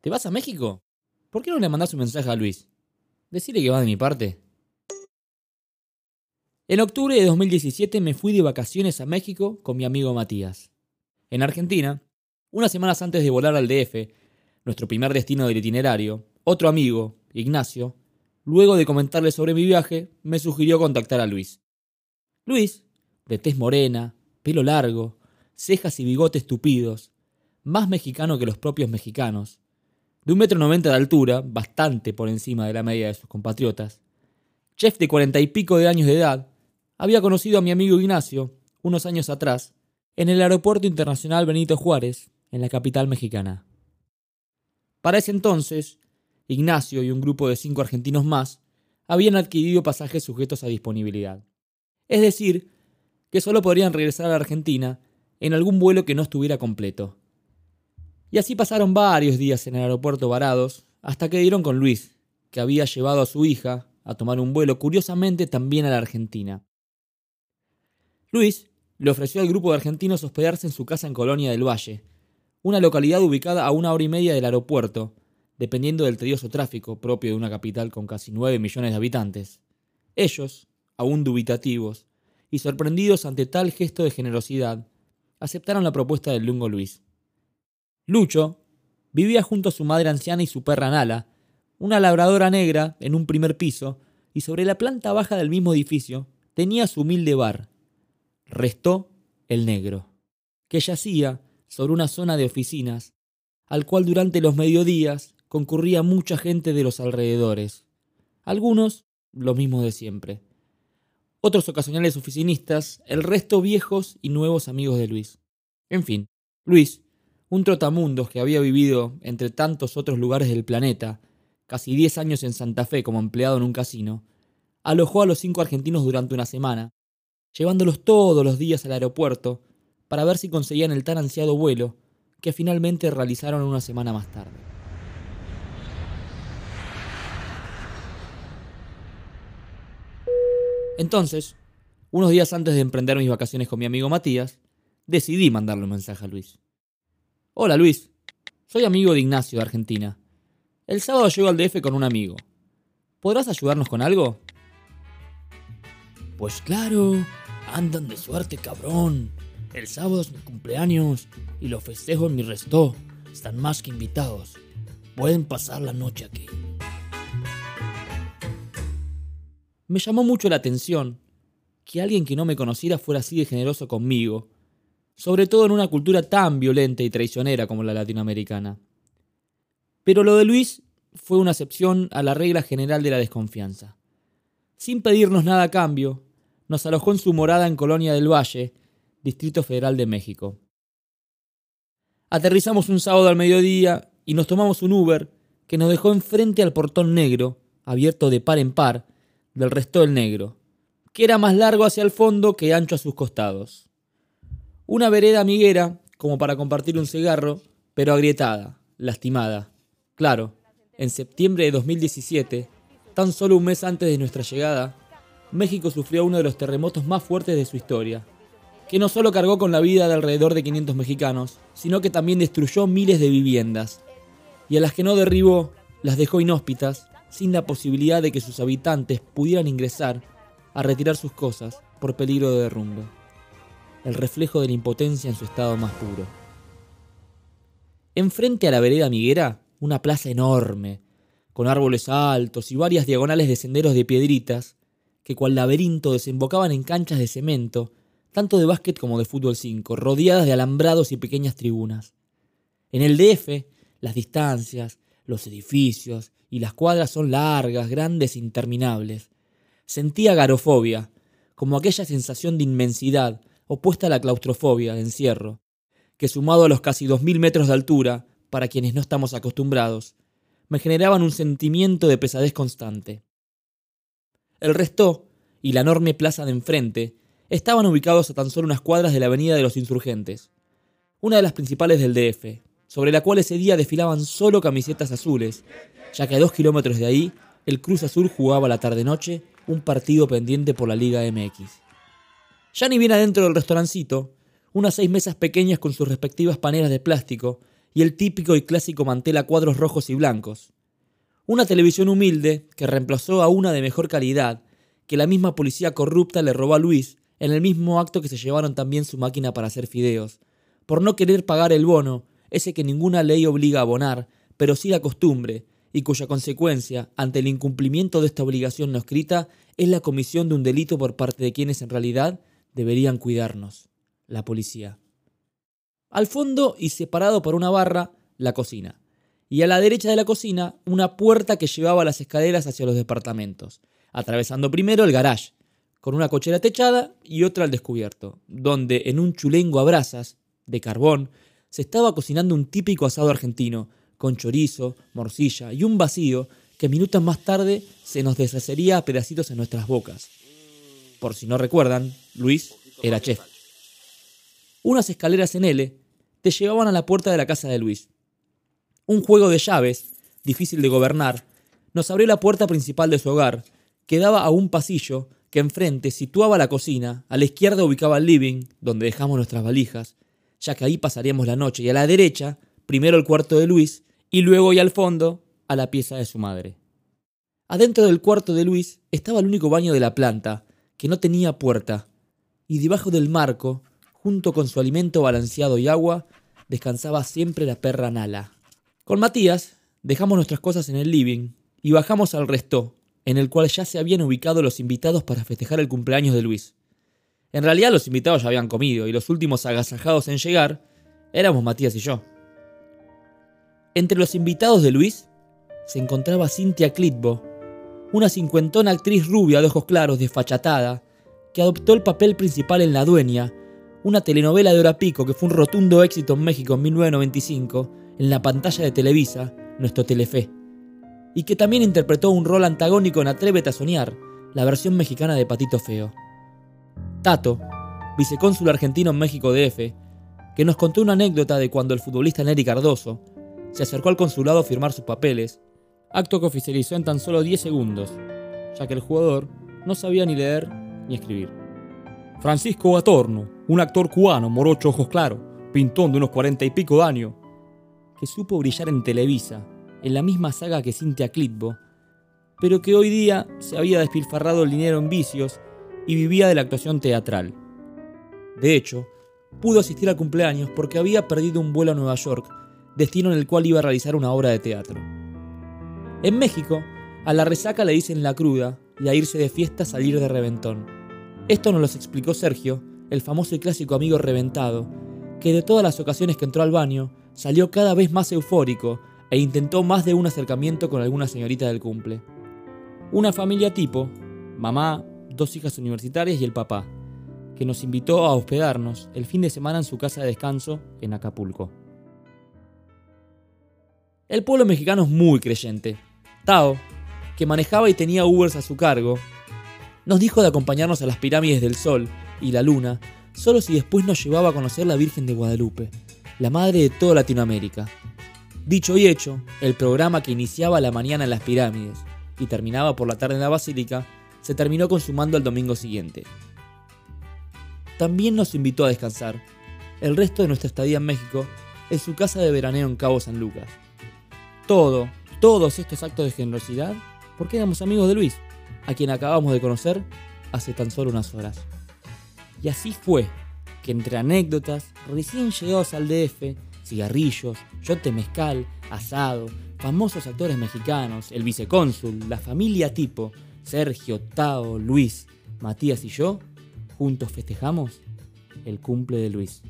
¿Te vas a México? ¿Por qué no le mandás un mensaje a Luis? Decirle que va de mi parte. En octubre de 2017 me fui de vacaciones a México con mi amigo Matías. En Argentina, unas semanas antes de volar al DF, nuestro primer destino del itinerario, otro amigo, Ignacio, luego de comentarle sobre mi viaje, me sugirió contactar a Luis. Luis, de tez morena, pelo largo, cejas y bigotes tupidos, más mexicano que los propios mexicanos, de un metro noventa de altura, bastante por encima de la media de sus compatriotas, chef de cuarenta y pico de años de edad, había conocido a mi amigo Ignacio, unos años atrás, en el Aeropuerto Internacional Benito Juárez, en la capital mexicana. Para ese entonces, Ignacio y un grupo de cinco argentinos más habían adquirido pasajes sujetos a disponibilidad. Es decir, que solo podrían regresar a Argentina en algún vuelo que no estuviera completo. Y así pasaron varios días en el aeropuerto varados, hasta que dieron con Luis, que había llevado a su hija a tomar un vuelo curiosamente también a la Argentina. Luis le ofreció al grupo de argentinos hospedarse en su casa en Colonia del Valle, una localidad ubicada a una hora y media del aeropuerto, dependiendo del tedioso tráfico propio de una capital con casi 9 millones de habitantes. Ellos, aún dubitativos y sorprendidos ante tal gesto de generosidad, aceptaron la propuesta del lungo Luis. Lucho vivía junto a su madre anciana y su perra Nala, una labradora negra en un primer piso, y sobre la planta baja del mismo edificio tenía su humilde bar. Restó el negro, que yacía sobre una zona de oficinas, al cual durante los mediodías concurría mucha gente de los alrededores. Algunos, los mismos de siempre. Otros ocasionales oficinistas, el resto viejos y nuevos amigos de Luis. En fin, Luis un trotamundos que había vivido entre tantos otros lugares del planeta, casi diez años en Santa Fe como empleado en un casino, alojó a los cinco argentinos durante una semana, llevándolos todos los días al aeropuerto para ver si conseguían el tan ansiado vuelo que finalmente realizaron una semana más tarde. Entonces, unos días antes de emprender mis vacaciones con mi amigo Matías, decidí mandarle un mensaje a Luis. Hola Luis, soy amigo de Ignacio de Argentina. El sábado llego al DF con un amigo. ¿Podrás ayudarnos con algo? Pues claro, andan de suerte, cabrón. El sábado es mi cumpleaños y lo festejo en mi resto. Están más que invitados. Pueden pasar la noche aquí. Me llamó mucho la atención que alguien que no me conociera fuera así de generoso conmigo sobre todo en una cultura tan violenta y traicionera como la latinoamericana. Pero lo de Luis fue una excepción a la regla general de la desconfianza. Sin pedirnos nada a cambio, nos alojó en su morada en Colonia del Valle, Distrito Federal de México. Aterrizamos un sábado al mediodía y nos tomamos un Uber que nos dejó enfrente al portón negro, abierto de par en par, del resto del negro, que era más largo hacia el fondo que ancho a sus costados. Una vereda amiguera, como para compartir un cigarro, pero agrietada, lastimada. Claro, en septiembre de 2017, tan solo un mes antes de nuestra llegada, México sufrió uno de los terremotos más fuertes de su historia, que no solo cargó con la vida de alrededor de 500 mexicanos, sino que también destruyó miles de viviendas, y a las que no derribó las dejó inhóspitas, sin la posibilidad de que sus habitantes pudieran ingresar a retirar sus cosas por peligro de derrumbe el reflejo de la impotencia en su estado más puro. Enfrente a la vereda amiguera, una plaza enorme, con árboles altos y varias diagonales de senderos de piedritas, que cual laberinto desembocaban en canchas de cemento, tanto de básquet como de fútbol 5, rodeadas de alambrados y pequeñas tribunas. En el DF, las distancias, los edificios y las cuadras son largas, grandes e interminables. Sentía garofobia, como aquella sensación de inmensidad opuesta a la claustrofobia de encierro, que sumado a los casi dos mil metros de altura, para quienes no estamos acostumbrados, me generaban un sentimiento de pesadez constante. El resto, y la enorme plaza de enfrente, estaban ubicados a tan solo unas cuadras de la Avenida de los Insurgentes, una de las principales del DF, sobre la cual ese día desfilaban solo camisetas azules, ya que a dos kilómetros de ahí, el Cruz Azul jugaba la tarde-noche un partido pendiente por la Liga MX. Ya ni bien adentro del restaurancito, unas seis mesas pequeñas con sus respectivas paneras de plástico y el típico y clásico mantel a cuadros rojos y blancos. Una televisión humilde que reemplazó a una de mejor calidad, que la misma policía corrupta le robó a Luis en el mismo acto que se llevaron también su máquina para hacer fideos, por no querer pagar el bono, ese que ninguna ley obliga a abonar, pero sí la costumbre, y cuya consecuencia, ante el incumplimiento de esta obligación no escrita, es la comisión de un delito por parte de quienes en realidad deberían cuidarnos, la policía. Al fondo y separado por una barra, la cocina. Y a la derecha de la cocina, una puerta que llevaba las escaleras hacia los departamentos, atravesando primero el garage, con una cochera techada y otra al descubierto, donde en un chulengo a brasas, de carbón, se estaba cocinando un típico asado argentino, con chorizo, morcilla y un vacío que minutos más tarde se nos deshacería a pedacitos en nuestras bocas. Por si no recuerdan, Luis era chef. Unas escaleras en L te llevaban a la puerta de la casa de Luis. Un juego de llaves, difícil de gobernar, nos abrió la puerta principal de su hogar, que daba a un pasillo que enfrente situaba la cocina, a la izquierda ubicaba el living, donde dejamos nuestras valijas, ya que ahí pasaríamos la noche, y a la derecha, primero el cuarto de Luis, y luego y al fondo, a la pieza de su madre. Adentro del cuarto de Luis estaba el único baño de la planta, que no tenía puerta, y debajo del marco junto con su alimento balanceado y agua, descansaba siempre la perra Nala. Con Matías dejamos nuestras cosas en el living y bajamos al resto, en el cual ya se habían ubicado los invitados para festejar el cumpleaños de Luis. En realidad los invitados ya habían comido y los últimos agasajados en llegar éramos Matías y yo. Entre los invitados de Luis se encontraba Cynthia Clitbo, una cincuentona actriz rubia de ojos claros, desfachatada, que adoptó el papel principal en La Dueña una telenovela de hora pico que fue un rotundo éxito en México en 1995 en la pantalla de Televisa, nuestro Telefe, y que también interpretó un rol antagónico en Atrévete a Soñar, la versión mexicana de Patito Feo. Tato, vicecónsul argentino en México DF, que nos contó una anécdota de cuando el futbolista Neri Cardoso se acercó al consulado a firmar sus papeles, acto que oficializó en tan solo 10 segundos, ya que el jugador no sabía ni leer ni escribir. Francisco Gatorno, un actor cubano, morocho, ojos claros, pintón de unos cuarenta y pico de años, que supo brillar en Televisa, en la misma saga que Cynthia Clitbo, pero que hoy día se había despilfarrado el dinero en vicios y vivía de la actuación teatral. De hecho, pudo asistir al cumpleaños porque había perdido un vuelo a Nueva York, destino en el cual iba a realizar una obra de teatro. En México, a la resaca le dicen la cruda y a irse de fiesta salir de reventón. Esto nos lo explicó Sergio, el famoso y clásico amigo reventado, que de todas las ocasiones que entró al baño, salió cada vez más eufórico e intentó más de un acercamiento con alguna señorita del cumple. Una familia tipo, mamá, dos hijas universitarias y el papá, que nos invitó a hospedarnos el fin de semana en su casa de descanso en Acapulco. El pueblo mexicano es muy creyente. Que manejaba y tenía Ubers a su cargo, nos dijo de acompañarnos a las pirámides del Sol y la Luna, solo si después nos llevaba a conocer la Virgen de Guadalupe, la madre de toda Latinoamérica. Dicho y hecho, el programa que iniciaba la mañana en las pirámides y terminaba por la tarde en la basílica, se terminó consumando el domingo siguiente. También nos invitó a descansar, el resto de nuestra estadía en México, en su casa de veraneo en Cabo San Lucas. Todo, todos estos actos de generosidad, porque éramos amigos de Luis a quien acabamos de conocer hace tan solo unas horas. Y así fue que entre anécdotas, recién llegados al DF, cigarrillos, yote mezcal, asado, famosos actores mexicanos, el vicecónsul, la familia tipo, Sergio, Tao, Luis, Matías y yo, juntos festejamos el cumple de Luis.